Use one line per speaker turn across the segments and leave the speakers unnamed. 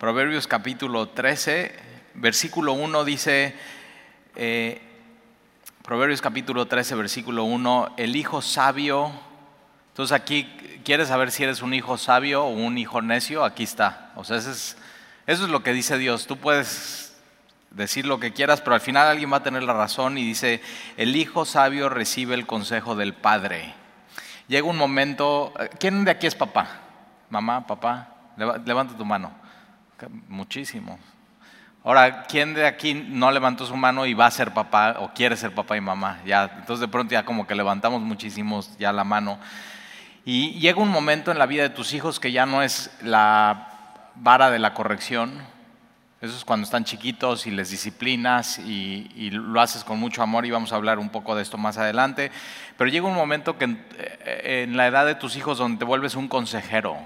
Proverbios capítulo 13, versículo 1 dice, eh, Proverbios capítulo 13, versículo 1, el hijo sabio, entonces aquí, ¿quieres saber si eres un hijo sabio o un hijo necio? Aquí está. O sea, eso es, eso es lo que dice Dios. Tú puedes decir lo que quieras, pero al final alguien va a tener la razón y dice, el hijo sabio recibe el consejo del padre. Llega un momento, ¿quién de aquí es papá? Mamá, papá, levanta tu mano. Muchísimo. Ahora, ¿quién de aquí no levantó su mano y va a ser papá o quiere ser papá y mamá? Ya, entonces de pronto ya como que levantamos muchísimos ya la mano. Y llega un momento en la vida de tus hijos que ya no es la vara de la corrección, eso es cuando están chiquitos y les disciplinas y, lo haces con mucho amor y vamos a hablar un poco de esto más adelante. Pero llega un momento que en, eh, la edad de tus hijos donde te vuelves un consejero.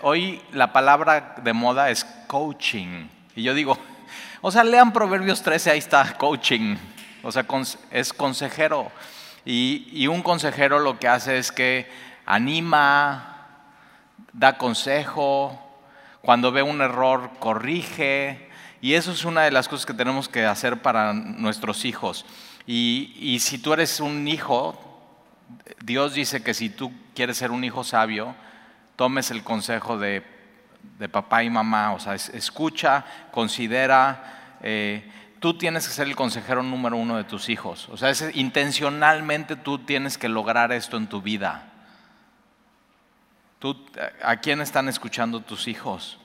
Hoy la palabra de moda es coaching. Y yo digo, o sea, lean Proverbios 13, ahí está, coaching. O sea, es consejero. Y, y un consejero lo que hace es que anima, da consejo, cuando ve un error, corrige. Y eso es una de las cosas que tenemos que hacer para nuestros hijos. Y, si tú eres un hijo, Dios dice que si tú quieres ser un hijo sabio, tomes el consejo de, papá y mamá. O sea, escucha, considera. Eh, tú tienes que ser el consejero número uno de tus hijos. O sea, intencionalmente tú tienes que lograr esto en tu vida. ¿A quién están escuchando tus hijos?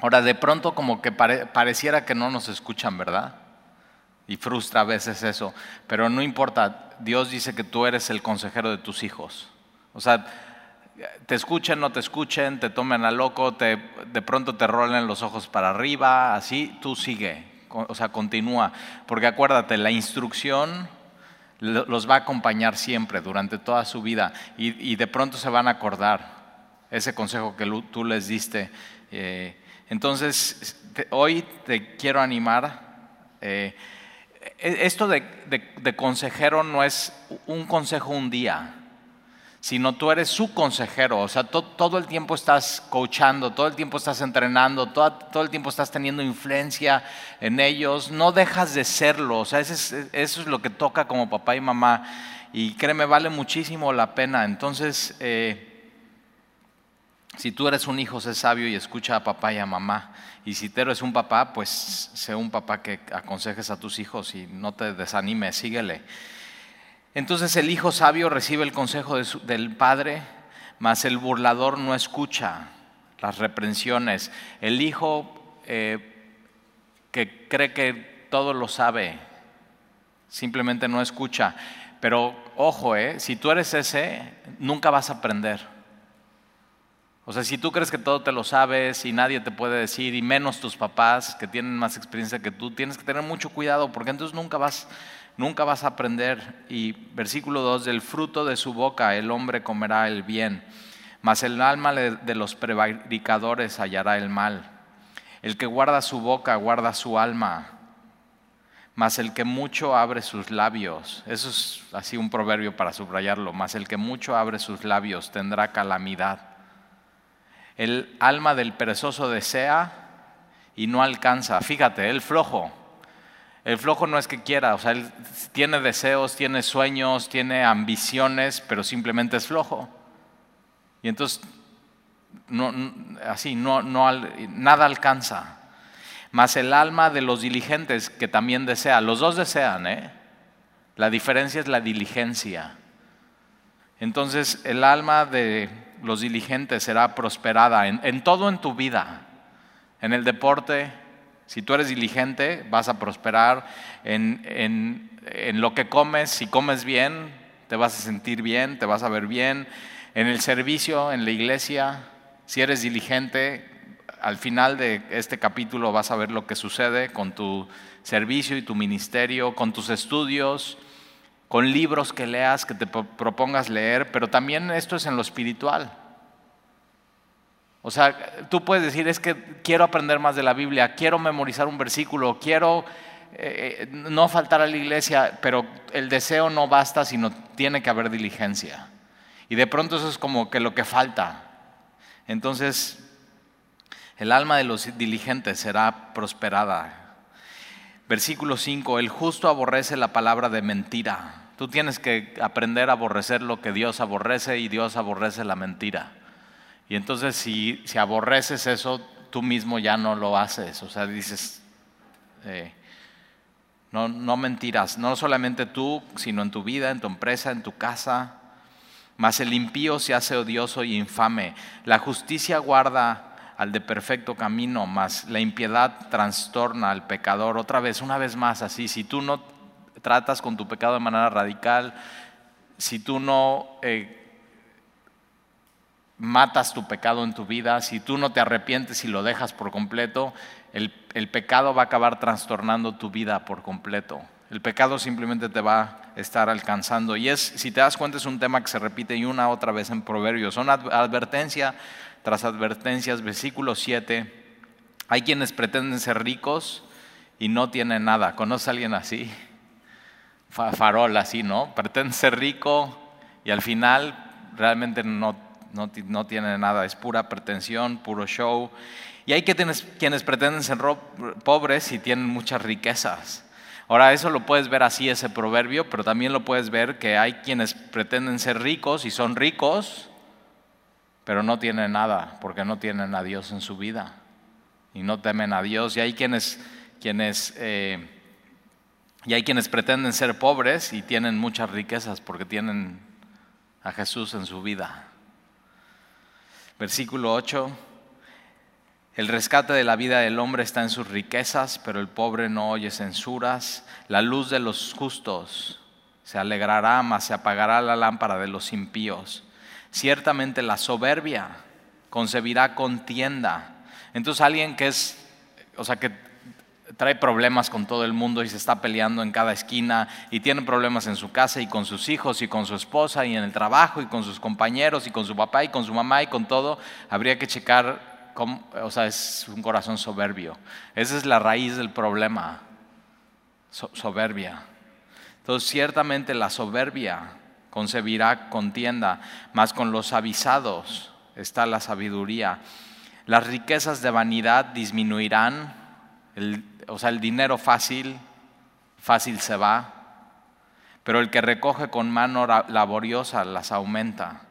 Ahora, de pronto como que pareciera que no nos escuchan, ¿verdad? Y frustra a veces eso, pero no importa, Dios dice que tú eres el consejero de tus hijos. O sea, te escuchen, no te escuchen, te tomen a loco, te, de pronto te rolen los ojos para arriba, así tú sigue, o sea, continúa. Porque acuérdate, la instrucción los va a acompañar siempre, durante toda su vida, y, de pronto se van a acordar ese consejo que tú les diste. Eh, entonces, hoy te quiero animar. Eh, e, esto de, consejero no es un consejo un día, sino tú eres su consejero. O sea, todo el tiempo estás coachando, todo el tiempo estás entrenando, todo, el tiempo estás teniendo influencia en ellos. No dejas de serlo. O sea, eso es, lo que toca como papá y mamá. Y créeme, vale muchísimo la pena. Entonces, eh, si tú eres un hijo, sé sabio y escucha a papá y a mamá. Y si tú eres un papá, pues sé un papá que aconsejes a tus hijos y no te desanimes, síguele. Entonces el hijo sabio recibe el consejo del padre, mas el burlador no escucha las reprensiones. El hijo eh, que cree que todo lo sabe, simplemente no escucha. Pero ojo, eh, si tú eres ese, nunca vas a aprender. O sea, si tú crees que todo te lo sabes y nadie te puede decir, y menos tus papás que tienen más experiencia que tú, tienes que tener mucho cuidado porque entonces nunca vas, nunca vas a aprender. Y versículo 2, del fruto de su boca el hombre comerá el bien, mas el alma de los prevaricadores hallará el mal. El que guarda su boca guarda su alma, mas el que mucho abre sus labios, eso es así un proverbio para subrayarlo, mas el que mucho abre sus labios tendrá calamidad. El alma del perezoso desea y no alcanza. Fíjate, el flojo. El flojo no es que quiera, o sea, él tiene deseos, tiene sueños, tiene ambiciones, pero simplemente es flojo. Y entonces, así, nada alcanza. Más el alma de los diligentes que también desea. Los dos desean, ¿eh? La diferencia es la diligencia. Entonces, el alma de los diligentes será prosperada en, todo en tu vida. En el deporte, si tú eres diligente, vas a prosperar. En, en, lo que comes, si comes bien, te vas a sentir bien, te vas a ver bien. En el servicio, en la iglesia, si eres diligente, al final de este capítulo vas a ver lo que sucede con tu servicio y tu ministerio, con tus estudios con libros que leas, que te propongas leer, pero también esto es en lo espiritual. O sea, tú puedes decir, es que quiero aprender más de la Biblia, quiero memorizar un versículo, quiero eh, no faltar a la iglesia, pero el deseo no basta, sino tiene que haber diligencia. Y de pronto eso es como que lo que falta. Entonces, El alma de los diligentes será prosperada. Versículo 5, el justo aborrece la palabra de mentira. Tú tienes que aprender a aborrecer lo que Dios aborrece y Dios aborrece la mentira. Y entonces si, si aborreces eso, tú mismo ya no lo haces. O sea, dices, eh, no, no mentiras, no solamente tú, sino en tu vida, en tu empresa, en tu casa. Mas el impío se hace odioso y infame. La justicia guarda al de perfecto camino, mas la impiedad trastorna al pecador. Otra vez, una vez más, así, si tú no tratas con tu pecado de manera radical, si tú no eh, matas tu pecado en tu vida, si tú no te arrepientes y lo dejas por completo, el, el pecado va a acabar trastornando tu vida por completo. El pecado simplemente te va a estar alcanzando. Y es, si te das cuenta, es un tema que se repite y una otra vez en Proverbios. Son advertencia tras advertencias. Versículo 7. Hay quienes pretenden ser ricos y no tienen nada. ¿Conoce a alguien así? Farol así, ¿no? Pretende ser rico y al final realmente no, no, no tiene nada. Es pura pretensión, puro show. Y hay quienes, quienes pretenden ser pobres y tienen muchas riquezas. Ahora, eso lo puedes ver así, ese proverbio, pero también lo puedes ver que hay quienes pretenden ser ricos y son ricos, pero no tienen nada, porque no tienen a Dios en su vida y no temen a Dios. Y hay quienes, quienes, eh, y hay quienes pretenden ser pobres y tienen muchas riquezas porque tienen a Jesús en su vida. Versículo 8. El rescate de la vida del hombre está en sus riquezas, pero el pobre no oye censuras. La luz de los justos se alegrará, mas se apagará la lámpara de los impíos. Ciertamente la soberbia concebirá contienda. Entonces alguien que es, o sea, que trae problemas con todo el mundo y se está peleando en cada esquina y tiene problemas en su casa y con sus hijos y con su esposa y en el trabajo y con sus compañeros y con su papá y con su mamá y con todo, habría que checar o sea, es un corazón soberbio. Esa es la raíz del problema, soberbia. Entonces, ciertamente la soberbia concebirá contienda, mas con los avisados está la sabiduría. Las riquezas de vanidad disminuirán, o sea, el dinero fácil, fácil se va, pero el que recoge con mano laboriosa las aumenta.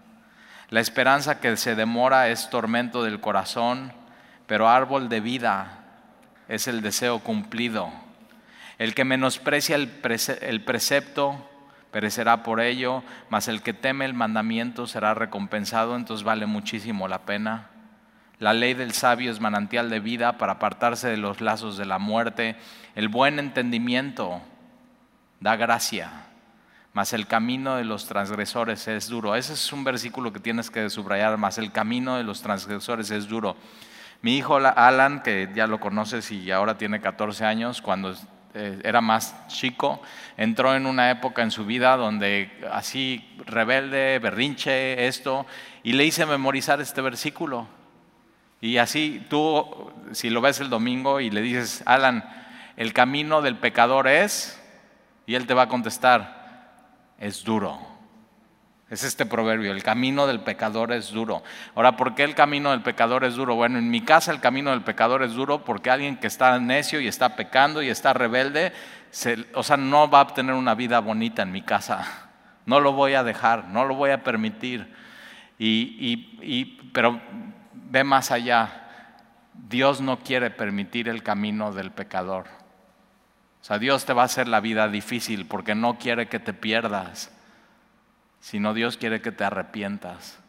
La esperanza que se demora es tormento del corazón, pero árbol de vida es el deseo cumplido. El que menosprecia el, precepto perecerá por ello, mas el que teme el mandamiento será recompensado, entonces vale muchísimo la pena. La ley del sabio es manantial de vida para apartarse de los lazos de la muerte. El buen entendimiento da gracia mas el camino de los transgresores es duro. Ese es un versículo que tienes que subrayar, mas el camino de los transgresores es duro. Mi hijo Alan, que ya lo conoces y ahora tiene 14 años, cuando eh, era más chico, entró en una época en su vida donde así rebelde, berrinche, esto, y le hice memorizar este versículo. Y así tú, si lo ves el domingo y le dices, Alan, el camino del pecador es, y él te va a contestar, es duro. Es este proverbio, el camino del pecador es duro. Ahora, ¿por qué el camino del pecador es duro? Bueno, en mi casa el camino del pecador es duro porque alguien que está necio y está pecando y está rebelde, o sea, no va a obtener una vida bonita en mi casa. No lo voy a dejar, no lo voy a permitir. pero ve más allá. Dios no quiere permitir el camino del pecador. O sea, Dios te va a hacer la vida difícil porque no quiere que te pierdas, sino Dios quiere que te arrepientas.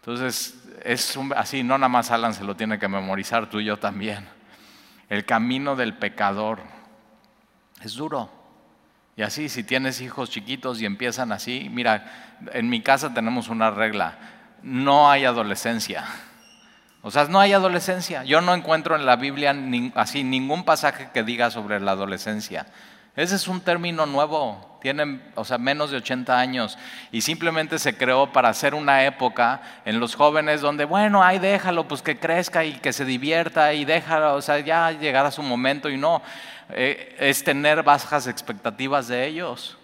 Entonces, es así, no nada más Alan se lo tiene que memorizar, tú y yo también. El camino del pecador es duro. Y así, si tienes hijos chiquitos y empiezan así, mira, en mi casa tenemos una regla, no hay adolescencia. O sea, no hay adolescencia. Yo no encuentro en la Biblia así ningún pasaje que diga sobre la adolescencia. Ese es un término nuevo, tienen, o sea, menos de 80 años y simplemente se creó para hacer una época en los jóvenes donde, bueno, ahí déjalo, pues que crezca y que se divierta y déjalo, o sea, ya llegará su momento y no, eh, es tener bajas expectativas de ellos.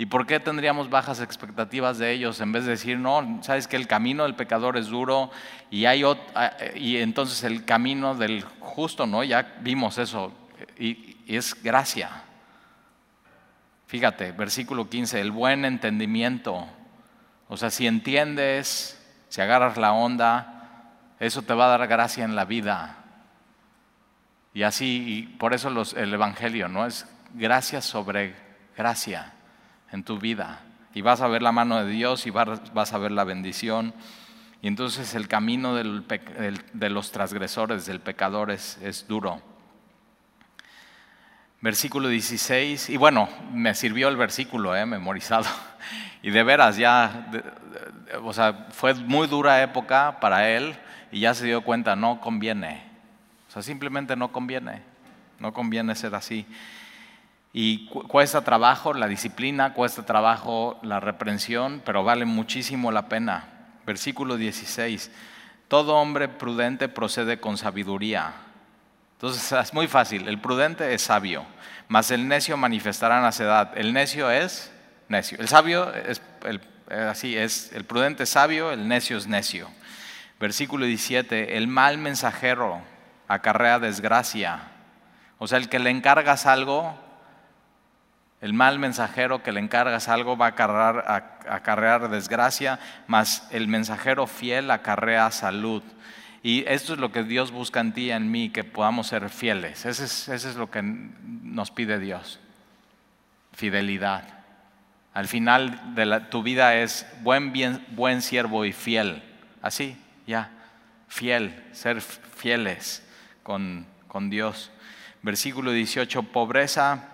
¿Y por qué tendríamos bajas expectativas de ellos en vez de decir, no, sabes que el camino del pecador es duro y, hay ah, y entonces el camino del justo, ¿no? Ya vimos eso y, es gracia. Fíjate, versículo 15, el buen entendimiento. O sea, si entiendes, si agarras la onda, eso te va a dar gracia en la vida. Y así, y por eso el Evangelio, ¿no? Es gracia sobre gracia en tu vida. Y vas a ver la mano de Dios y vas a ver la bendición. Y entonces el camino de los transgresores, del pecador, es, duro. Versículo 16, y bueno, me sirvió el versículo, eh, memorizado. Y de veras, ya, o sea, fue muy dura época para él y ya se dio cuenta, no conviene. O sea, simplemente no conviene. No conviene ser así. Y cuesta trabajo la disciplina, cuesta trabajo la reprensión, pero vale muchísimo la pena. Versículo 16. Todo hombre prudente procede con sabiduría. Entonces es muy fácil. El prudente es sabio, mas el necio manifestará necedad. El necio es necio. El sabio es el, así es. El prudente es sabio, el necio es necio. Versículo 17. El mal mensajero acarrea desgracia. O sea, el que le encargas algo el mal mensajero que le encargas algo va a acarrear, desgracia, mas el mensajero fiel acarrea salud. Y esto es lo que Dios busca en ti y en mí, que podamos ser fieles. Ese es, lo que nos pide Dios. Fidelidad. Al final de tu vida es buen, bien, buen siervo y fiel. Así, ya. Fiel, ser fieles con, con Dios. Versículo 18, pobreza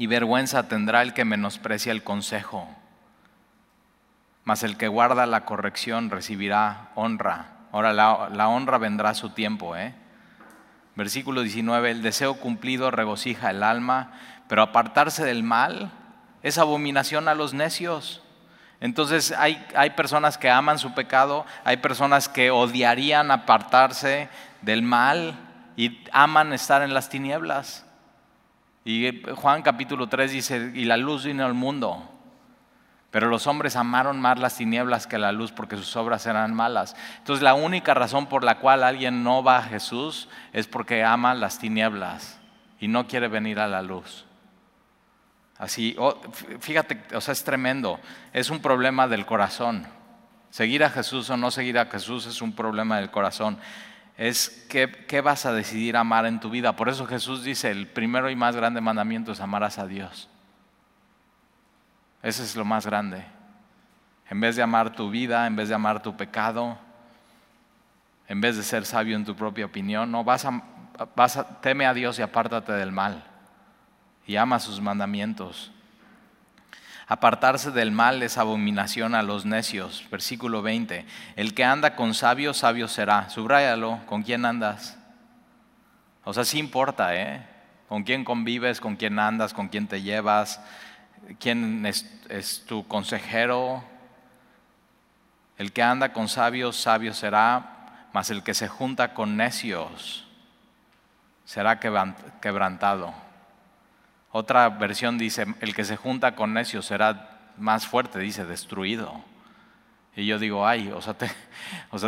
y vergüenza tendrá el que menosprecia el consejo. Mas el que guarda la corrección recibirá honra. Ahora la, honra vendrá a su tiempo. ¿eh? Versículo 19, el deseo cumplido regocija el alma, pero apartarse del mal es abominación a los necios. Entonces hay, hay personas que aman su pecado, hay personas que odiarían apartarse del mal y aman estar en las tinieblas. Y Juan capítulo 3 dice, y la luz vino al mundo, pero los hombres amaron más las tinieblas que la luz porque sus obras eran malas. Entonces la única razón por la cual alguien no va a Jesús es porque ama las tinieblas y no quiere venir a la luz. Así, fíjate, o sea, es tremendo. Es un problema del corazón. Seguir a Jesús o no seguir a Jesús es un problema del corazón es qué, vas a decidir amar en tu vida. Por eso Jesús dice, el primero y más grande mandamiento es amarás a Dios. Ese es lo más grande. En vez de amar tu vida, en vez de amar tu pecado, en vez de ser sabio en tu propia opinión, no vas a, vas a teme a Dios y apártate del mal y ama sus mandamientos. Apartarse del mal es abominación a los necios. Versículo 20. El que anda con sabios, sabio será. Subráyalo. ¿Con quién andas? O sea, sí importa, ¿eh? ¿Con quién convives? ¿Con quién andas? ¿Con quién te llevas? ¿Quién es, es tu consejero? El que anda con sabios, sabio será. Mas el que se junta con necios será quebrantado. Otra versión dice, el que se junta con necios será más fuerte, dice, destruido. Y yo digo, ay, o sea,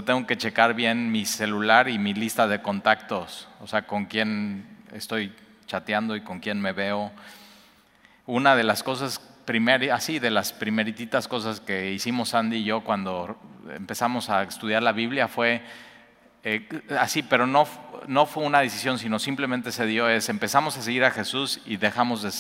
tengo que checar bien mi celular y mi lista de contactos, o sea, con quién estoy chateando y con quién me veo. Una de las cosas así, de las primerititas cosas que hicimos Andy y yo cuando empezamos a estudiar la Biblia fue eh, así, pero no, no fue una decisión, sino simplemente se dio, es empezamos a seguir a Jesús y dejamos de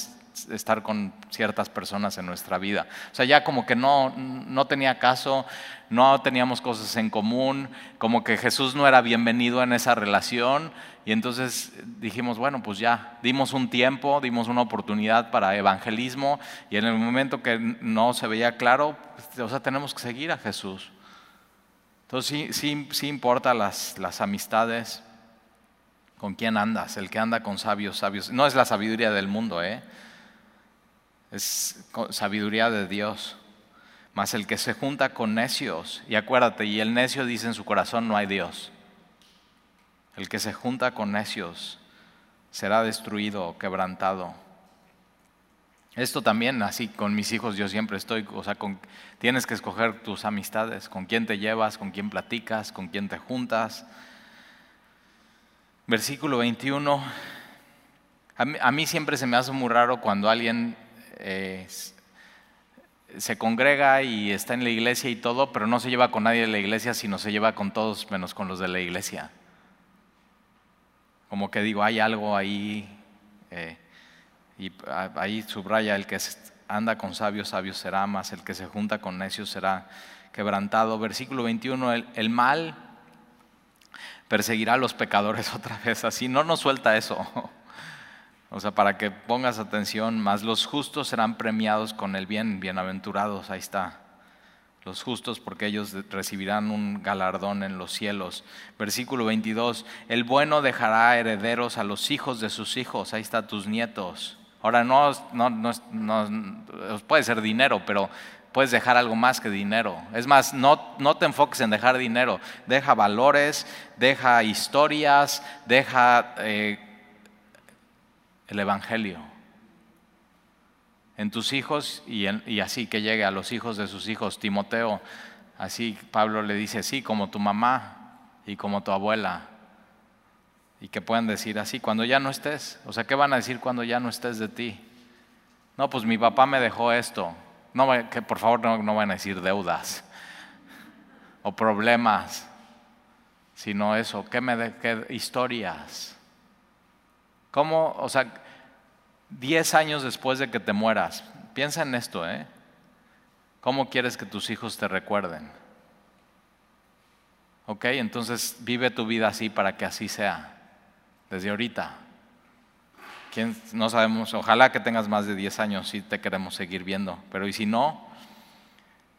estar con ciertas personas en nuestra vida. O sea, ya como que no, no tenía caso, no teníamos cosas en común, como que Jesús no era bienvenido en esa relación y entonces dijimos, bueno, pues ya, dimos un tiempo, dimos una oportunidad para evangelismo y en el momento que no se veía claro, o sea, tenemos que seguir a Jesús. Entonces sí, sí, importa las, las amistades, con quién andas, el que anda con sabios, sabios. No es la sabiduría del mundo, ¿eh? es sabiduría de Dios. Mas el que se junta con necios, y acuérdate, y el necio dice en su corazón, no hay Dios. El que se junta con necios será destruido quebrantado. Esto también, así con mis hijos yo siempre estoy, o sea, tienes que escoger tus amistades, con quién te llevas, con quién platicas, con quién te juntas. Versículo 21. A mí, siempre se me hace muy raro cuando alguien eh, se congrega y está en la iglesia y todo, pero no se lleva con nadie de la iglesia, sino se lleva con todos menos con los de la iglesia. Como que digo, hay algo ahí, eh, y ahí subraya, el que anda con sabios, sabios será, más el que se junta con necios será quebrantado. Versículo 21, el, el mal perseguirá a los pecadores otra vez, así no nos suelta eso. O sea, para que pongas atención, más los justos serán premiados con el bien, bienaventurados, ahí está. Los justos porque ellos recibirán un galardón en los cielos. Versículo 22, el bueno dejará herederos a los hijos de sus hijos, ahí está tus nietos. Ahora no, no, no, puede ser dinero, pero puedes dejar algo más que dinero. Es más, no, no te enfoques en dejar dinero, deja valores, deja historias, deja... Eh, el Evangelio en tus hijos y, así que llegue a los hijos de sus hijos. Timoteo, así Pablo le dice, sí, como tu mamá y como tu abuela. Y que puedan decir así, cuando ya no estés. O sea, ¿qué van a decir cuando ya no estés de ti? No, pues mi papá me dejó esto. No, que por favor no, no van a decir deudas o problemas, sino eso, ¿qué me de, qué historias? ¿Cómo, o sea, 10 años después de que te mueras, piensa en esto, ¿eh? ¿Cómo quieres que tus hijos te recuerden? ¿Ok? Entonces vive tu vida así para que así sea, desde ahorita. ¿Quién, no sabemos, ojalá que tengas más de 10 años si te queremos seguir viendo, pero y si no,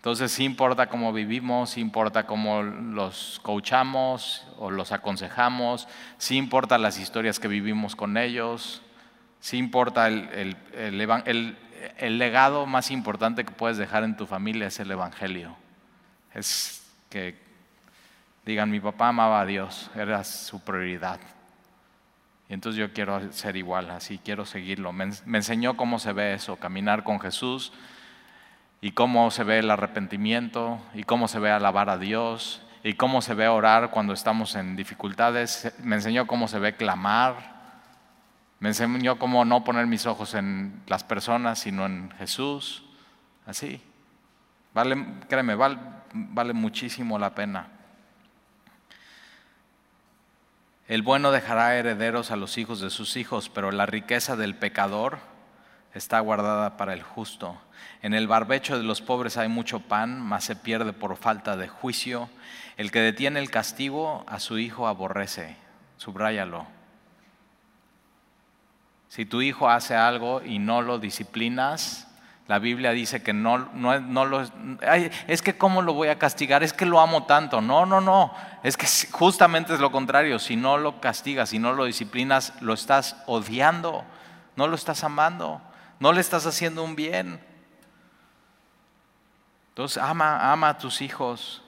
entonces sí importa cómo vivimos, sí importa cómo los coachamos o los aconsejamos, sí importa las historias que vivimos con ellos, sí importa el, el, legado más importante que puedes dejar en tu familia es el Evangelio. Es que digan, mi papá amaba a Dios, era su prioridad. Entonces yo quiero ser igual, así quiero seguirlo. Me, enseñó cómo se ve eso, caminar con Jesús y cómo se ve el arrepentimiento y cómo se ve alabar a Dios y cómo se ve orar cuando estamos en dificultades. Me enseñó cómo se ve clamar me enseñó cómo no poner mis ojos en las personas, sino en Jesús. Así. Vale, créeme, vale muchísimo la pena. El bueno dejará herederos a los hijos de sus hijos, pero la riqueza del pecador está guardada para el justo. En el barbecho de los pobres hay mucho pan, mas se pierde por falta de juicio. El que detiene el castigo a su hijo aborrece. Subráyalo. Si tu hijo hace algo y no lo disciplinas, la Biblia dice que no, no, no lo... es que ¿cómo lo voy a castigar? Es que lo amo tanto. No, no, no. Es que justamente es lo contrario. Si no lo castigas, si no lo disciplinas, lo estás odiando. No lo estás amando. No le estás haciendo un bien. Entonces ama, ama a tus hijos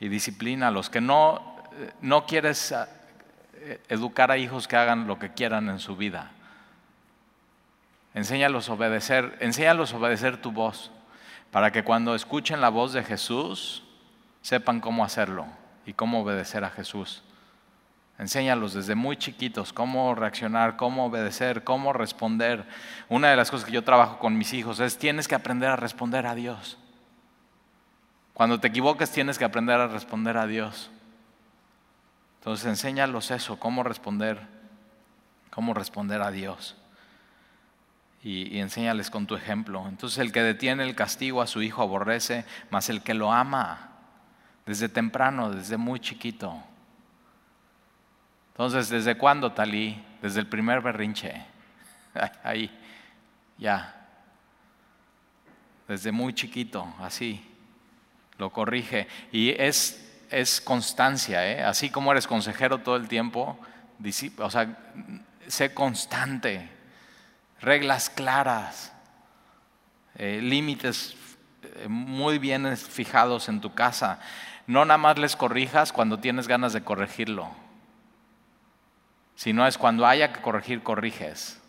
y disciplina los que no, eh, no quieres educar a hijos que hagan lo que quieran en su vida. Enséñalos a obedecer, enséñalos a obedecer tu voz, para que cuando escuchen la voz de Jesús sepan cómo hacerlo y cómo obedecer a Jesús. Enséñalos desde muy chiquitos cómo reaccionar, cómo obedecer, cómo responder. Una de las cosas que yo trabajo con mis hijos es tienes que aprender a responder a Dios. Cuando te equivoques tienes que aprender a responder a Dios. Entonces enséñalos eso, cómo responder, cómo responder a Dios. Y, enséñales con tu ejemplo. Entonces el que detiene el castigo a su hijo aborrece, mas el que lo ama desde temprano, desde muy chiquito. Entonces, ¿desde cuándo, Talí? Desde el primer berrinche. Ahí, ya. Desde muy chiquito, así. Lo corrige. Y es es constancia, ¿eh? así como eres consejero todo el tiempo, o sea, sé constante, reglas claras, eh, límites eh, muy bien fijados en tu casa. No nada más les corrijas cuando tienes ganas de corregirlo, sino es cuando haya que corregir, corriges.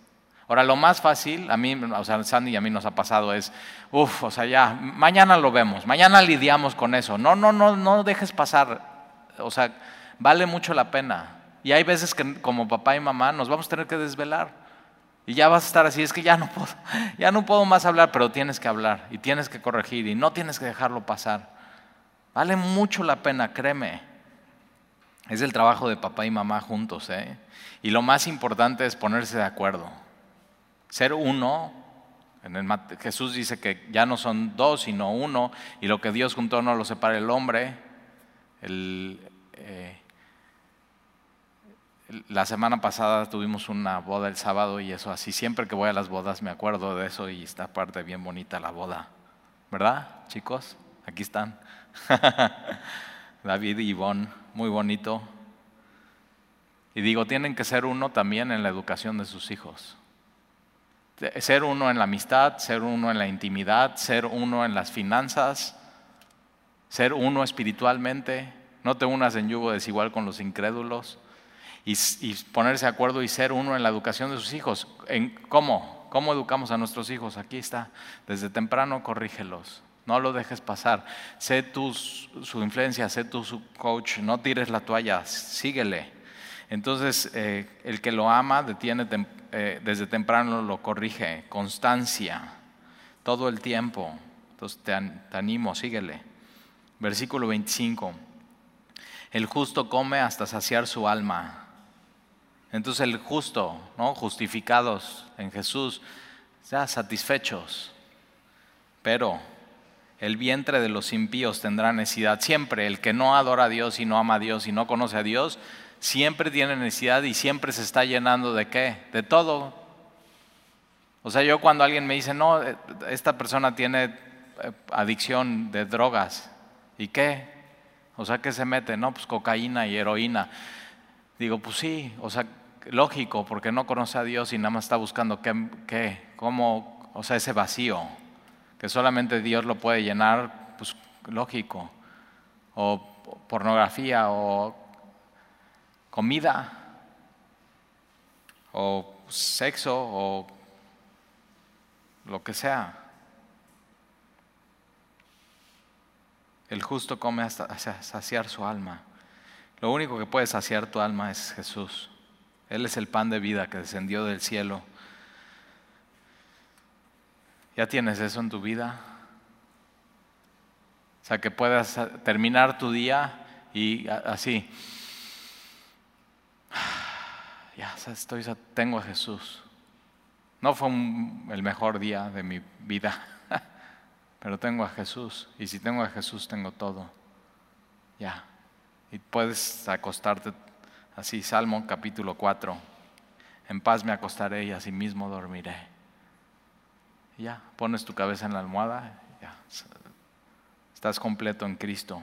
Ahora, lo más fácil, a mí, o sea, Sandy y a mí nos ha pasado es, uff, o sea, ya, mañana lo vemos, mañana lidiamos con eso. No, no, no, no dejes pasar. O sea, vale mucho la pena. Y hay veces que como papá y mamá nos vamos a tener que desvelar. Y ya vas a estar así, es que ya no puedo, ya no puedo más hablar, pero tienes que hablar y tienes que corregir y no tienes que dejarlo pasar. Vale mucho la pena, créeme. Es el trabajo de papá y mamá juntos, ¿eh? Y lo más importante es ponerse de acuerdo. Ser uno, Jesús dice que ya no son dos, sino uno, y lo que Dios juntó no lo separa el hombre. Eh, la semana pasada tuvimos una boda el sábado y eso así, siempre que voy a las bodas me acuerdo de eso y está parte bien bonita la boda. ¿Verdad, chicos? Aquí están. David y Ivonne, muy bonito. Y digo, tienen que ser uno también en la educación de sus hijos. Ser uno en la amistad, ser uno en la intimidad, ser uno en las finanzas, ser uno espiritualmente. No te unas en yugo desigual con los incrédulos. Y, ponerse de acuerdo y ser uno en la educación de sus hijos. ¿En ¿Cómo? ¿Cómo educamos a nuestros hijos? Aquí está. Desde temprano corrígelos. No lo dejes pasar. Sé tú su influencia, sé tú su coach. No tires la toalla, síguele. Entonces, eh, el que lo ama detiene eh, desde temprano lo corrige, constancia, todo el tiempo. Entonces te, animo, síguele. Versículo 25. El justo come hasta saciar su alma. Entonces el justo, ¿no? justificados en Jesús, ya satisfechos. Pero el vientre de los impíos tendrá necesidad. Siempre el que no adora a Dios y no ama a Dios y no conoce a Dios, siempre tiene necesidad y siempre se está llenando de qué? De todo. O sea, yo cuando alguien me dice, no, eh, esta persona tiene eh, adicción de drogas, ¿y qué? O sea, ¿qué se mete? No, pues cocaína y heroína. Digo, pues sí, o sea, lógico, porque no conoce a Dios y nada más está buscando qué, qué cómo, o sea, ese vacío, que solamente Dios lo puede llenar, pues lógico. O pornografía o comida o sexo o lo que sea. El justo come hasta saciar su alma. Lo único que puede saciar tu alma es Jesús. Él es el pan de vida que descendió del cielo. ¿Ya tienes eso en tu vida? O sea, que puedas terminar tu día y así, ya estoy, tengo a Jesús. No fue el mejor día de mi vida, pero tengo a Jesús. Y si tengo a Jesús, tengo todo. Ya. Y puedes acostarte así, Salmo capítulo 4. En paz me acostaré y así mismo dormiré. Ya, pones tu cabeza en la almohada, ya. Estás completo en Cristo.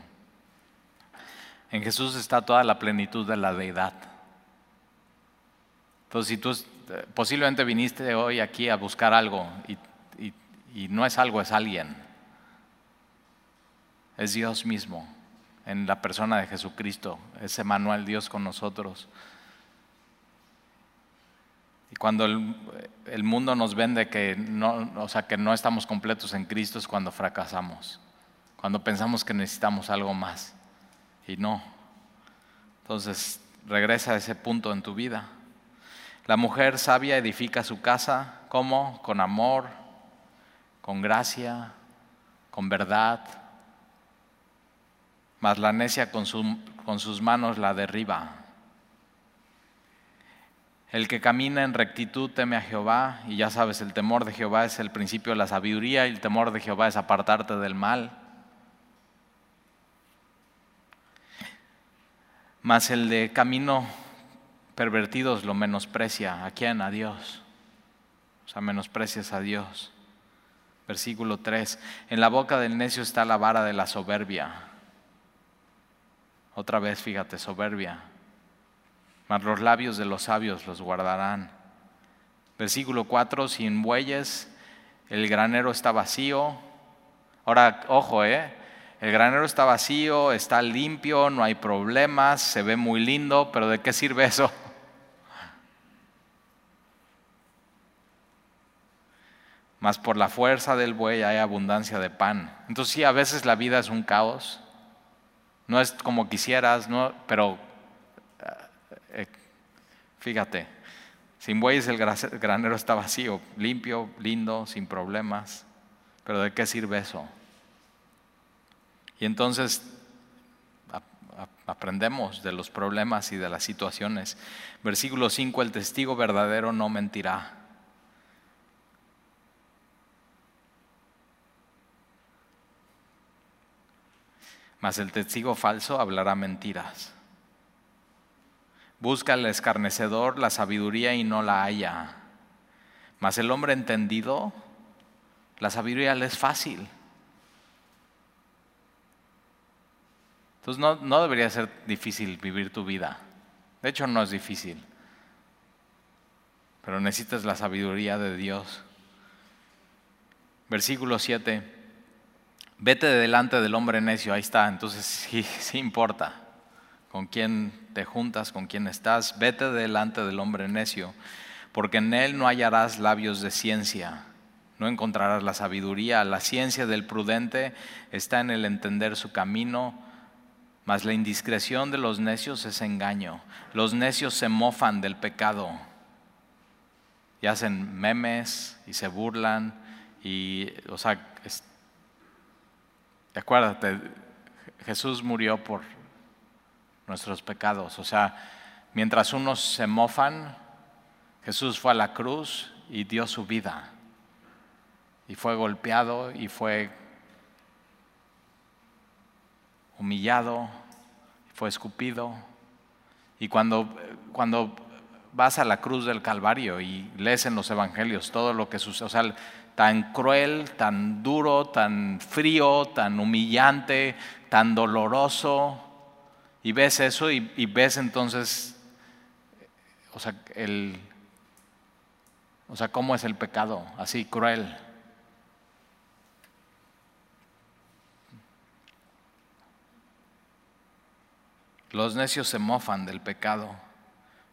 En Jesús está toda la plenitud de la deidad. Entonces, si tú posiblemente viniste hoy aquí a buscar algo y, no es algo, es alguien. Es Dios mismo en la persona de Jesucristo, es Emanuel, Dios con nosotros. Y cuando el, mundo nos vende que no, o sea, que no estamos completos en Cristo es cuando fracasamos, cuando pensamos que necesitamos algo más. Y no. Entonces, regresa a ese punto en tu vida. La mujer sabia edifica su casa, ¿cómo? Con amor, con gracia, con verdad. Mas la necia con, con sus manos la derriba. El que camina en rectitud teme a Jehová, y ya sabes, el temor de Jehová es el principio de la sabiduría, y el temor de Jehová es apartarte del mal. Mas el de camino pervertidos lo menosprecia. ¿A quién? A Dios. O sea, menosprecias a Dios. Versículo 3. En la boca del necio está la vara de la soberbia. Otra vez, fíjate, soberbia. Mas los labios de los sabios los guardarán. Versículo 4. Sin bueyes el granero está vacío. Ahora, ojo, ¿eh? El granero está vacío, está limpio, no hay problemas, se ve muy lindo, pero ¿de qué sirve eso? mas por la fuerza del buey hay abundancia de pan. Entonces sí, a veces la vida es un caos, no es como quisieras, no, pero eh, fíjate, sin bueyes el granero está vacío, limpio, lindo, sin problemas, pero ¿de qué sirve eso? Y entonces aprendemos de los problemas y de las situaciones. Versículo 5, el testigo verdadero no mentirá. Mas el testigo falso hablará mentiras. Busca el escarnecedor la sabiduría y no la halla. Mas el hombre entendido, la sabiduría le es fácil. Entonces no, no debería ser difícil vivir tu vida. De hecho no es difícil. Pero necesitas la sabiduría de Dios. Versículo 7. Vete de delante del hombre necio, ahí está, entonces sí, sí importa con quién te juntas, con quién estás, vete delante del hombre necio, porque en él no hallarás labios de ciencia, no encontrarás la sabiduría, la ciencia del prudente está en el entender su camino, mas la indiscreción de los necios es engaño, los necios se mofan del pecado y hacen memes y se burlan y, o sea, Acuérdate, Jesús murió por nuestros pecados. O sea, mientras unos se mofan, Jesús fue a la cruz y dio su vida. Y fue golpeado y fue humillado, fue escupido. Y cuando, cuando vas a la cruz del Calvario y lees en los evangelios todo lo que sucede, o sea, tan cruel, tan duro, tan frío, tan humillante, tan doloroso. Y ves eso y, ves entonces, o sea, el, o sea, cómo es el pecado, así cruel. Los necios se mofan del pecado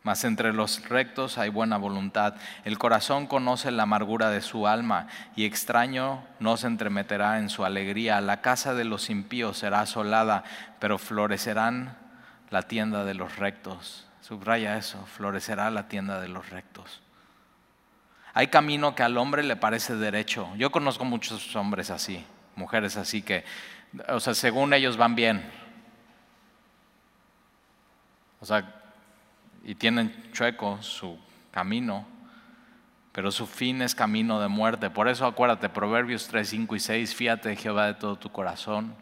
mas entre los rectos hay buena voluntad. El corazón conoce la amargura de su alma, y extraño no se entremeterá en su alegría. La casa de los impíos será asolada, pero florecerán la tienda de los rectos. Subraya eso, florecerá la tienda de los rectos. Hay camino que al hombre le parece derecho. Yo conozco muchos hombres así, mujeres así que, o sea, según ellos van bien. O sea, y tienen chueco su camino, pero su fin es camino de muerte. Por eso acuérdate, Proverbios 3, 5 y 6, fíjate Jehová de todo tu corazón.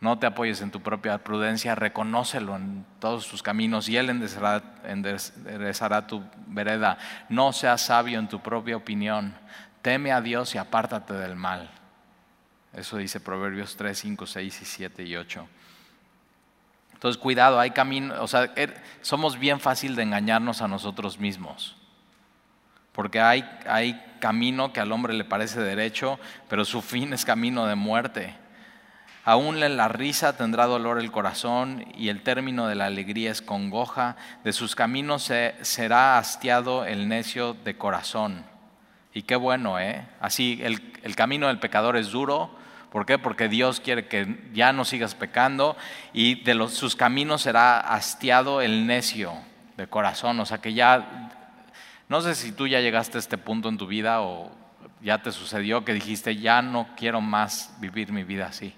No te apoyes en tu propia prudencia, reconócelo en todos tus caminos y Él enderezará, tu vereda. No seas sabio en tu propia opinión. Teme a Dios y apártate del mal. Eso dice Proverbios 3, 5, 6 y 7 y 8. Entonces, cuidado, hay camino, o sea, er, somos bien fácil de engañarnos a nosotros mismos. Porque hay, hay camino que al hombre le parece derecho, pero su fin es camino de muerte. Aún en la risa tendrá dolor el corazón y el término de la alegría es congoja. De sus caminos se, será hastiado el necio de corazón. Y qué bueno, ¿eh? Así, el, el camino del pecador es duro, ¿Por qué? Porque Dios quiere que ya no sigas pecando y de sus caminos será hastiado el necio de corazón. O sea que ya, no sé si tú ya llegaste a este punto en tu vida o ya te sucedió que dijiste, ya no quiero más vivir mi vida así.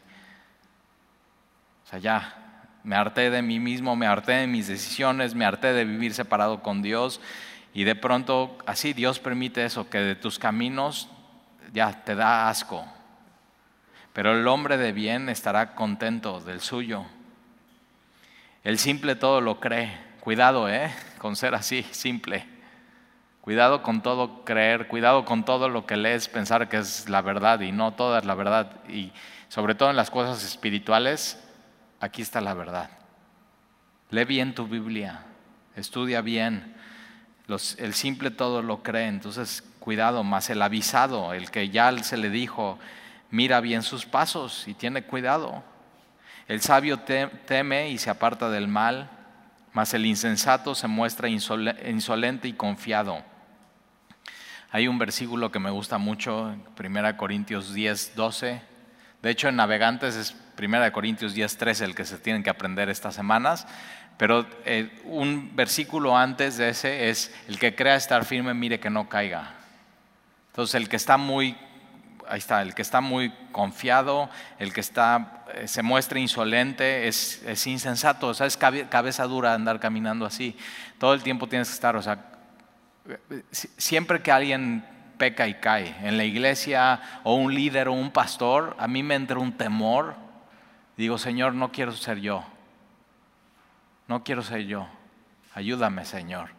O sea, ya me harté de mí mismo, me harté de mis decisiones, me harté de vivir separado con Dios y de pronto así Dios permite eso, que de tus caminos ya te da asco, pero el hombre de bien estará contento del suyo. El simple todo lo cree. Cuidado, ¿eh? Con ser así, simple. Cuidado con todo creer, cuidado con todo lo que lees, pensar que es la verdad y no toda es la verdad. Y sobre todo en las cosas espirituales, aquí está la verdad. Lee bien tu Biblia, estudia bien. el simple todo lo cree, entonces cuidado, más el avisado, el que ya se le dijo, mira bien sus pasos y tiene cuidado. El sabio teme y se aparta del mal, mas el insensato se muestra insolente y confiado. Hay un versículo que me gusta mucho, 1 Corintios 10, 12. De hecho, en Navegantes es 1 Corintios 10, 13 el que se tienen que aprender estas semanas. Pero eh, un versículo antes de ese es, el que crea estar firme, mire que no caiga. Entonces, el que está muy, ahí está, el que está muy confiado, el que está, eh, se muestra insolente, es, es insensato, o sea, es cabeza dura andar caminando así. Todo el tiempo tienes que estar, o sea, siempre que alguien peca y cae, en la iglesia o un líder o un pastor, a mí me entra un temor. Digo, Señor, no quiero ser yo. No quiero ser yo. Ayúdame, Señor.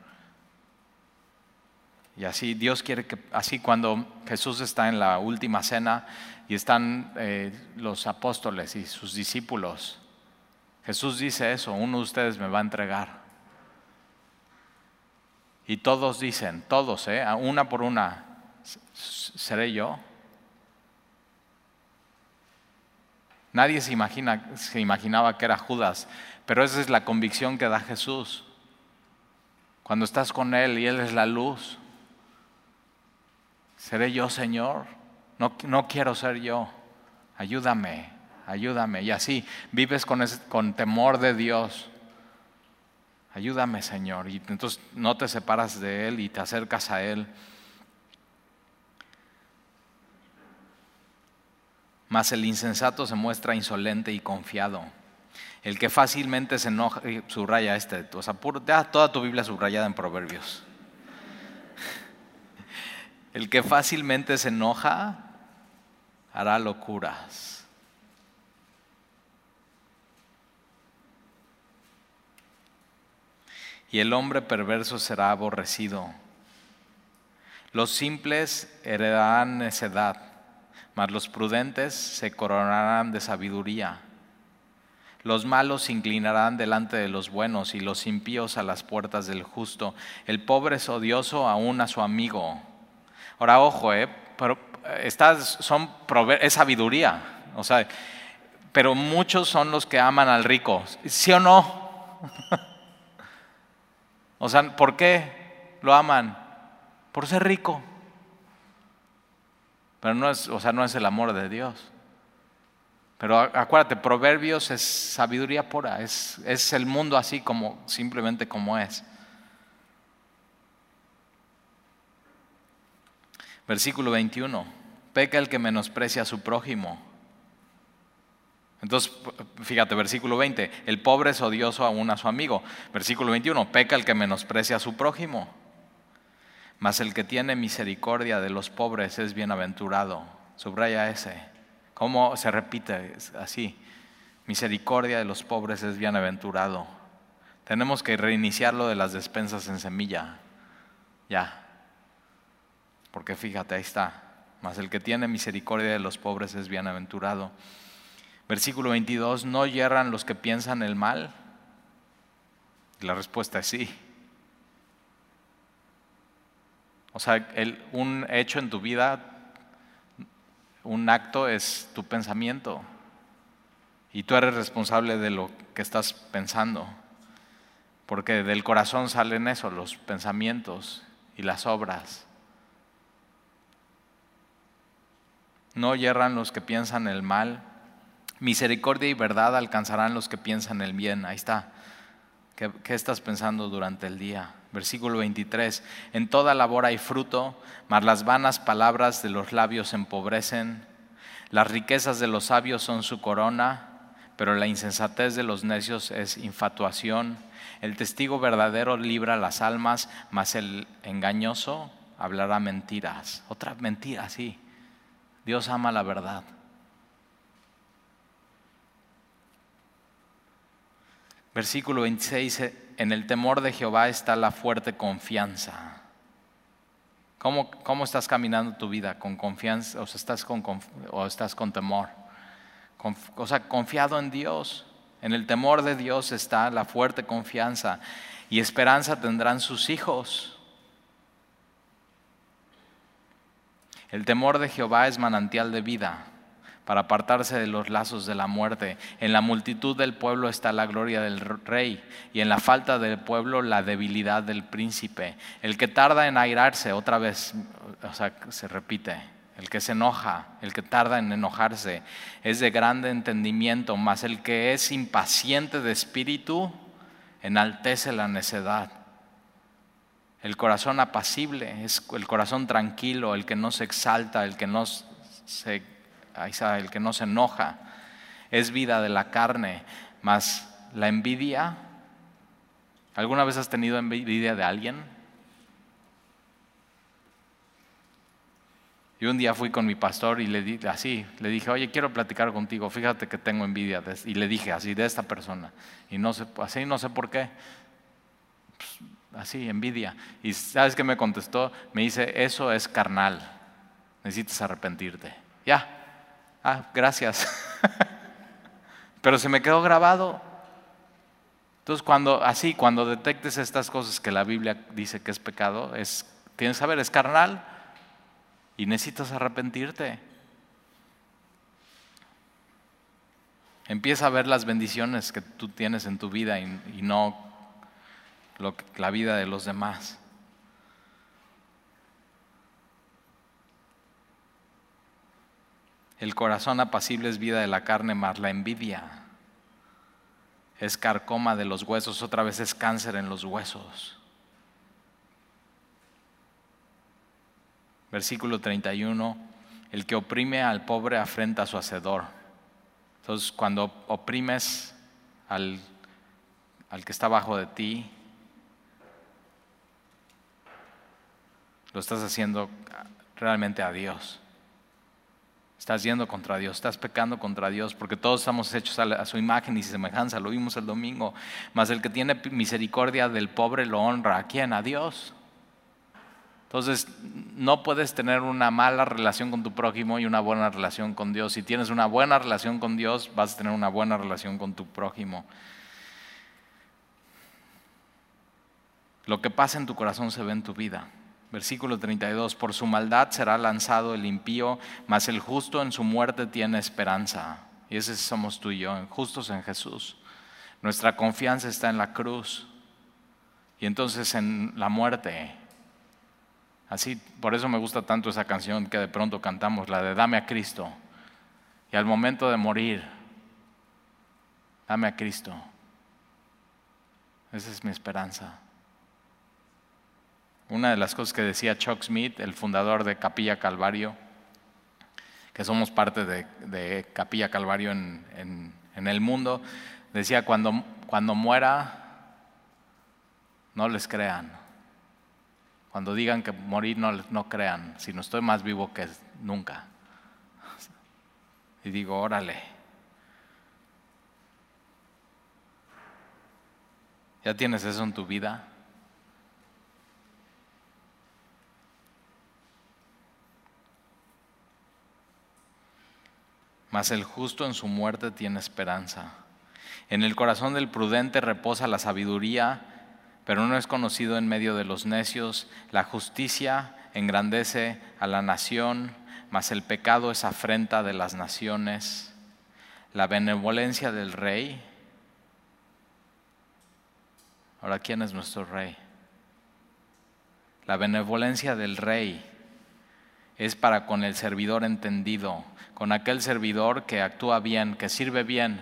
Y así Dios quiere que, así cuando Jesús está en la última cena y están eh, los apóstoles y sus discípulos, Jesús dice eso, uno de ustedes me va a entregar. Y todos dicen, todos, eh, una por una, ¿seré yo? Nadie se, imagina, se imaginaba que era Judas, pero esa es la convicción que da Jesús. Cuando estás con Él y Él es la luz, ¿seré yo Señor? No, no quiero ser yo. Ayúdame, ayúdame. Y así vives con, con temor de Dios. Ayúdame Señor. Y entonces no te separas de Él y te acercas a Él. Mas el insensato se muestra insolente y confiado el que fácilmente se enoja, subraya este, o sea, toda tu Biblia subrayada en proverbios. El que fácilmente se enoja hará locuras. Y el hombre perverso será aborrecido. Los simples heredarán necedad, mas los prudentes se coronarán de sabiduría. Los malos se inclinarán delante de los buenos y los impíos a las puertas del justo. El pobre es odioso aún a su amigo. Ahora, ojo, eh, pero eh, estas son es sabiduría. O sea, pero muchos son los que aman al rico. ¿Sí o no? o sea, ¿por qué lo aman? Por ser rico. Pero no es, o sea, no es el amor de Dios. Pero acuérdate, Proverbios es sabiduría pura, es, es el mundo así como simplemente como es. Versículo 21. Peca el que menosprecia a su prójimo. Entonces, fíjate, versículo 20. El pobre es odioso aún a su amigo. Versículo 21. Peca el que menosprecia a su prójimo. Mas el que tiene misericordia de los pobres es bienaventurado. Subraya ese. ¿Cómo se repite así? Misericordia de los pobres es bienaventurado. Tenemos que reiniciar lo de las despensas en semilla. Ya. Porque fíjate, ahí está. Mas el que tiene misericordia de los pobres es bienaventurado. Versículo 22, ¿no hierran los que piensan el mal? Y la respuesta es sí. O sea, un hecho en tu vida un acto es tu pensamiento y tú eres responsable de lo que estás pensando, porque del corazón salen eso, los pensamientos y las obras. No yerran los que piensan el mal, misericordia y verdad alcanzarán los que piensan el bien. Ahí está. ¿Qué, estás pensando durante el día? Versículo 23. En toda labor hay fruto, mas las vanas palabras de los labios empobrecen. Las riquezas de los sabios son su corona, pero la insensatez de los necios es infatuación. El testigo verdadero libra las almas, mas el engañoso hablará mentiras. Otra mentira, sí. Dios ama la verdad. Versículo 26 en el temor de Jehová está la fuerte confianza. ¿Cómo, cómo estás caminando tu vida? ¿Con confianza o estás con, o estás con temor? o sea, confiado en Dios. En el temor de Dios está la fuerte confianza y esperanza tendrán sus hijos. El temor de Jehová es manantial de vida para apartarse de los lazos de la muerte. En la multitud del pueblo está la gloria del rey y en la falta del pueblo la debilidad del príncipe. El que tarda en airarse, otra vez, o sea, se repite. El que se enoja, el que tarda en enojarse, es de grande entendimiento, mas el que es impaciente de espíritu, enaltece la necedad. El corazón apacible es el corazón tranquilo, el que no se exalta, el que no se, el que no se enoja. Es vida de la carne, mas la envidia. ¿Alguna vez has tenido envidia de alguien? Y un día fui con mi pastor y le dije así, le dije, oye, quiero platicar contigo, fíjate que tengo envidia. y le dije así, de esta persona. Y no sé, así no sé por qué. Pues, así, envidia. Y ¿sabes qué me contestó? Me dice, eso es carnal. Necesitas arrepentirte. Ya. Ah, gracias. Pero se me quedó grabado. Entonces, cuando así, cuando detectes estas cosas que la Biblia dice que es pecado, es, tienes que saber, es carnal y necesitas arrepentirte. Empieza a ver las bendiciones que tú tienes en tu vida y, no la vida de los demás. El corazón apacible es vida de la carne, más la envidia es carcoma de los huesos, otra vez es cáncer en los huesos. Versículo 31, el que oprime al pobre afrenta a su hacedor. Entonces, cuando oprimes al, al que está abajo de ti, lo estás haciendo realmente a Dios. Estás yendo contra Dios, estás pecando contra Dios, porque todos estamos hechos a, su imagen y semejanza, lo vimos el domingo. Mas el que tiene misericordia del pobre lo honra. ¿A quién? A Dios. Entonces, no puedes tener una mala relación con tu prójimo y una buena relación con Dios. Si tienes una buena relación con Dios, vas a tener una buena relación con tu prójimo. Lo que pasa en tu corazón se ve en tu vida. Versículo 32, por su maldad será lanzado el impío, mas el justo en su muerte tiene esperanza. Y ese somos tú y yo, justos en Jesús. Nuestra confianza está en la cruz y entonces en la muerte Así, por eso me gusta tanto esa canción que de pronto cantamos, la de Dame a Cristo. Y al momento de morir, dame a Cristo. Esa es mi esperanza. Una de las cosas que decía Chuck Smith, el fundador de Capilla Calvario, que somos parte de, Capilla Calvario en, el mundo, decía, cuando, cuando muera, no les crean. Cuando digan que morir no, no crean, sino estoy más vivo que nunca. Y digo, órale. ¿Ya tienes eso en tu vida? Mas el justo en su muerte tiene esperanza. En el corazón del prudente reposa la sabiduría pero no es conocido en medio de los necios. La justicia engrandece a la nación, mas el pecado es afrenta de las naciones. La benevolencia del rey. Ahora, ¿quién es nuestro rey? La benevolencia del rey es para con el servidor entendido, con aquel servidor que actúa bien, que sirve bien.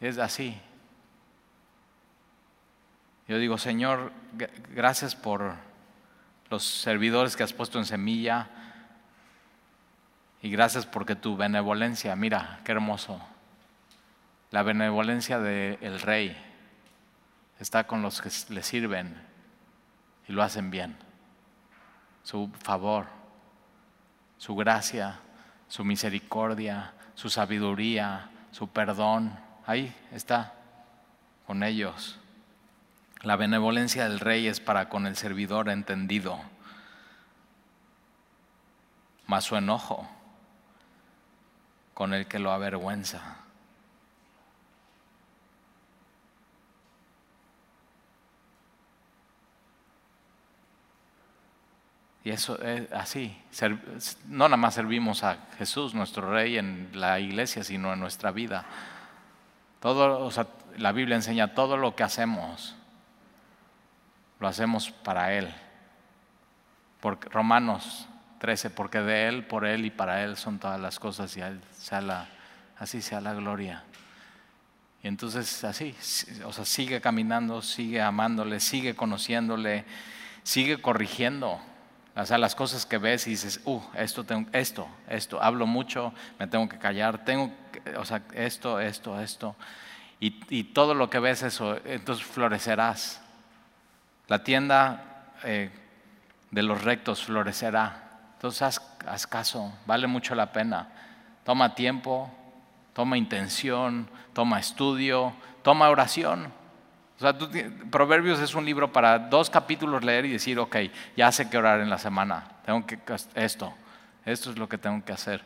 Es así. Yo digo, Señor, gracias por los servidores que has puesto en semilla y gracias porque tu benevolencia, mira, qué hermoso. La benevolencia del rey está con los que le sirven y lo hacen bien. Su favor, su gracia, su misericordia, su sabiduría, su perdón, ahí está con ellos. La benevolencia del rey es para con el servidor entendido, mas su enojo con el que lo avergüenza. Y eso es así. No nada más servimos a Jesús, nuestro Rey, en la iglesia, sino en nuestra vida. Todo, la Biblia enseña todo lo que hacemos lo hacemos para Él. porque, Romanos 13, porque de Él, por Él y para Él son todas las cosas y sea la, así sea la gloria. Y entonces así, o sea, sigue caminando, sigue amándole, sigue conociéndole, sigue corrigiendo. O sea, las cosas que ves y dices, uh, esto, tengo, esto, esto, hablo mucho, me tengo que callar, tengo, o sea, esto, esto, esto. Y, y todo lo que ves eso, entonces florecerás. La tienda eh, de los rectos florecerá. Entonces haz, haz caso, vale mucho la pena. Toma tiempo, toma intención, toma estudio, toma oración. O sea, Proverbios es un libro para dos capítulos leer y decir, ok, ya sé que orar en la semana, tengo que esto, esto es lo que tengo que hacer.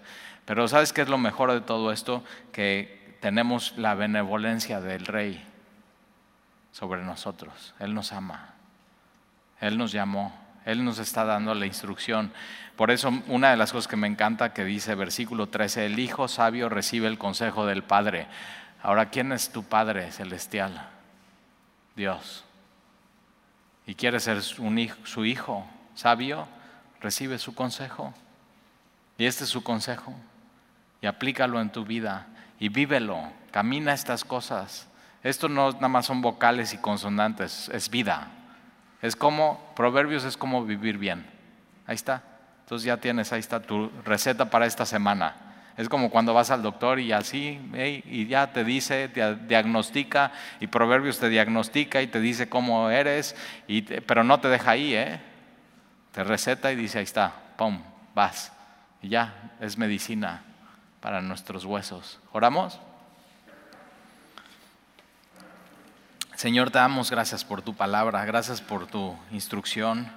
Pero ¿sabes qué es lo mejor de todo esto? Que tenemos la benevolencia del Rey sobre nosotros. Él nos ama, Él nos llamó, Él nos está dando la instrucción. Por eso una de las cosas que me encanta que dice versículo 13, el Hijo sabio recibe el consejo del Padre. Ahora, ¿quién es tu Padre celestial? Dios. Y quiere ser su hijo sabio, recibe su consejo. Y este es su consejo. Y aplícalo en tu vida y vívelo. Camina estas cosas. Esto no nada más son vocales y consonantes, es vida. Es como, Proverbios es como vivir bien. Ahí está. Entonces ya tienes, ahí está tu receta para esta semana. Es como cuando vas al doctor y así, y ya te dice, te diagnostica, y Proverbios te diagnostica y te dice cómo eres, y pero no te deja ahí, ¿eh? Te receta y dice, ahí está, pum, vas. Y ya, es medicina para nuestros huesos. ¿Oramos? Señor, te damos gracias por tu palabra, gracias por tu instrucción.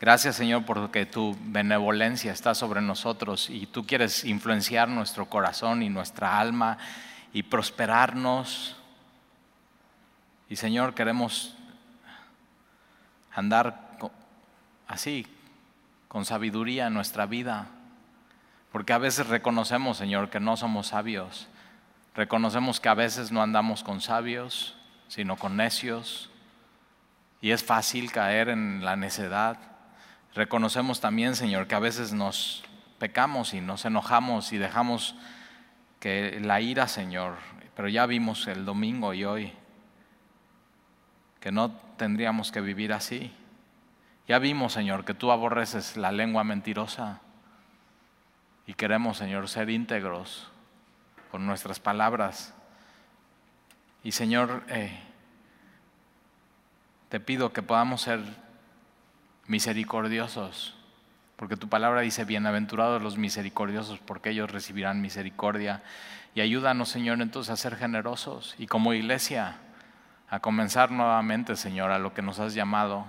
Gracias Señor porque tu benevolencia está sobre nosotros y tú quieres influenciar nuestro corazón y nuestra alma y prosperarnos. Y Señor, queremos andar así, con sabiduría en nuestra vida, porque a veces reconocemos, Señor, que no somos sabios. Reconocemos que a veces no andamos con sabios, sino con necios. Y es fácil caer en la necedad. Reconocemos también, Señor, que a veces nos pecamos y nos enojamos y dejamos que la ira, Señor, pero ya vimos el domingo y hoy que no tendríamos que vivir así. Ya vimos, Señor, que tú aborreces la lengua mentirosa y queremos, Señor, ser íntegros con nuestras palabras. Y, Señor, eh, te pido que podamos ser misericordiosos, porque tu palabra dice, bienaventurados los misericordiosos, porque ellos recibirán misericordia. Y ayúdanos, Señor, entonces a ser generosos y como iglesia a comenzar nuevamente, Señor, a lo que nos has llamado.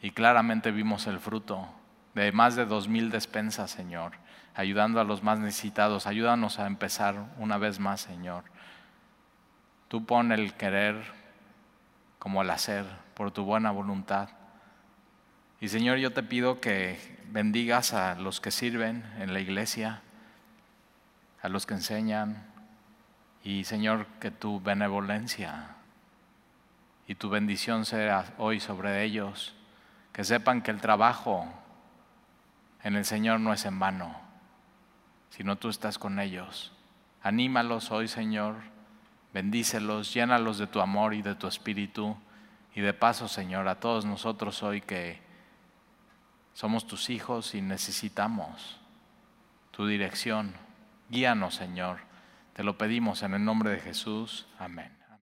Y claramente vimos el fruto de más de dos mil despensas, Señor, ayudando a los más necesitados. Ayúdanos a empezar una vez más, Señor. Tú pon el querer como el hacer por tu buena voluntad. Y Señor, yo te pido que bendigas a los que sirven en la iglesia, a los que enseñan, y Señor, que tu benevolencia y tu bendición sea hoy sobre ellos, que sepan que el trabajo en el Señor no es en vano, sino tú estás con ellos. Anímalos hoy, Señor, bendícelos, llénalos de tu amor y de tu espíritu, y de paso, Señor, a todos nosotros hoy que somos tus hijos y necesitamos tu dirección. Guíanos, Señor. Te lo pedimos en el nombre de Jesús. Amén.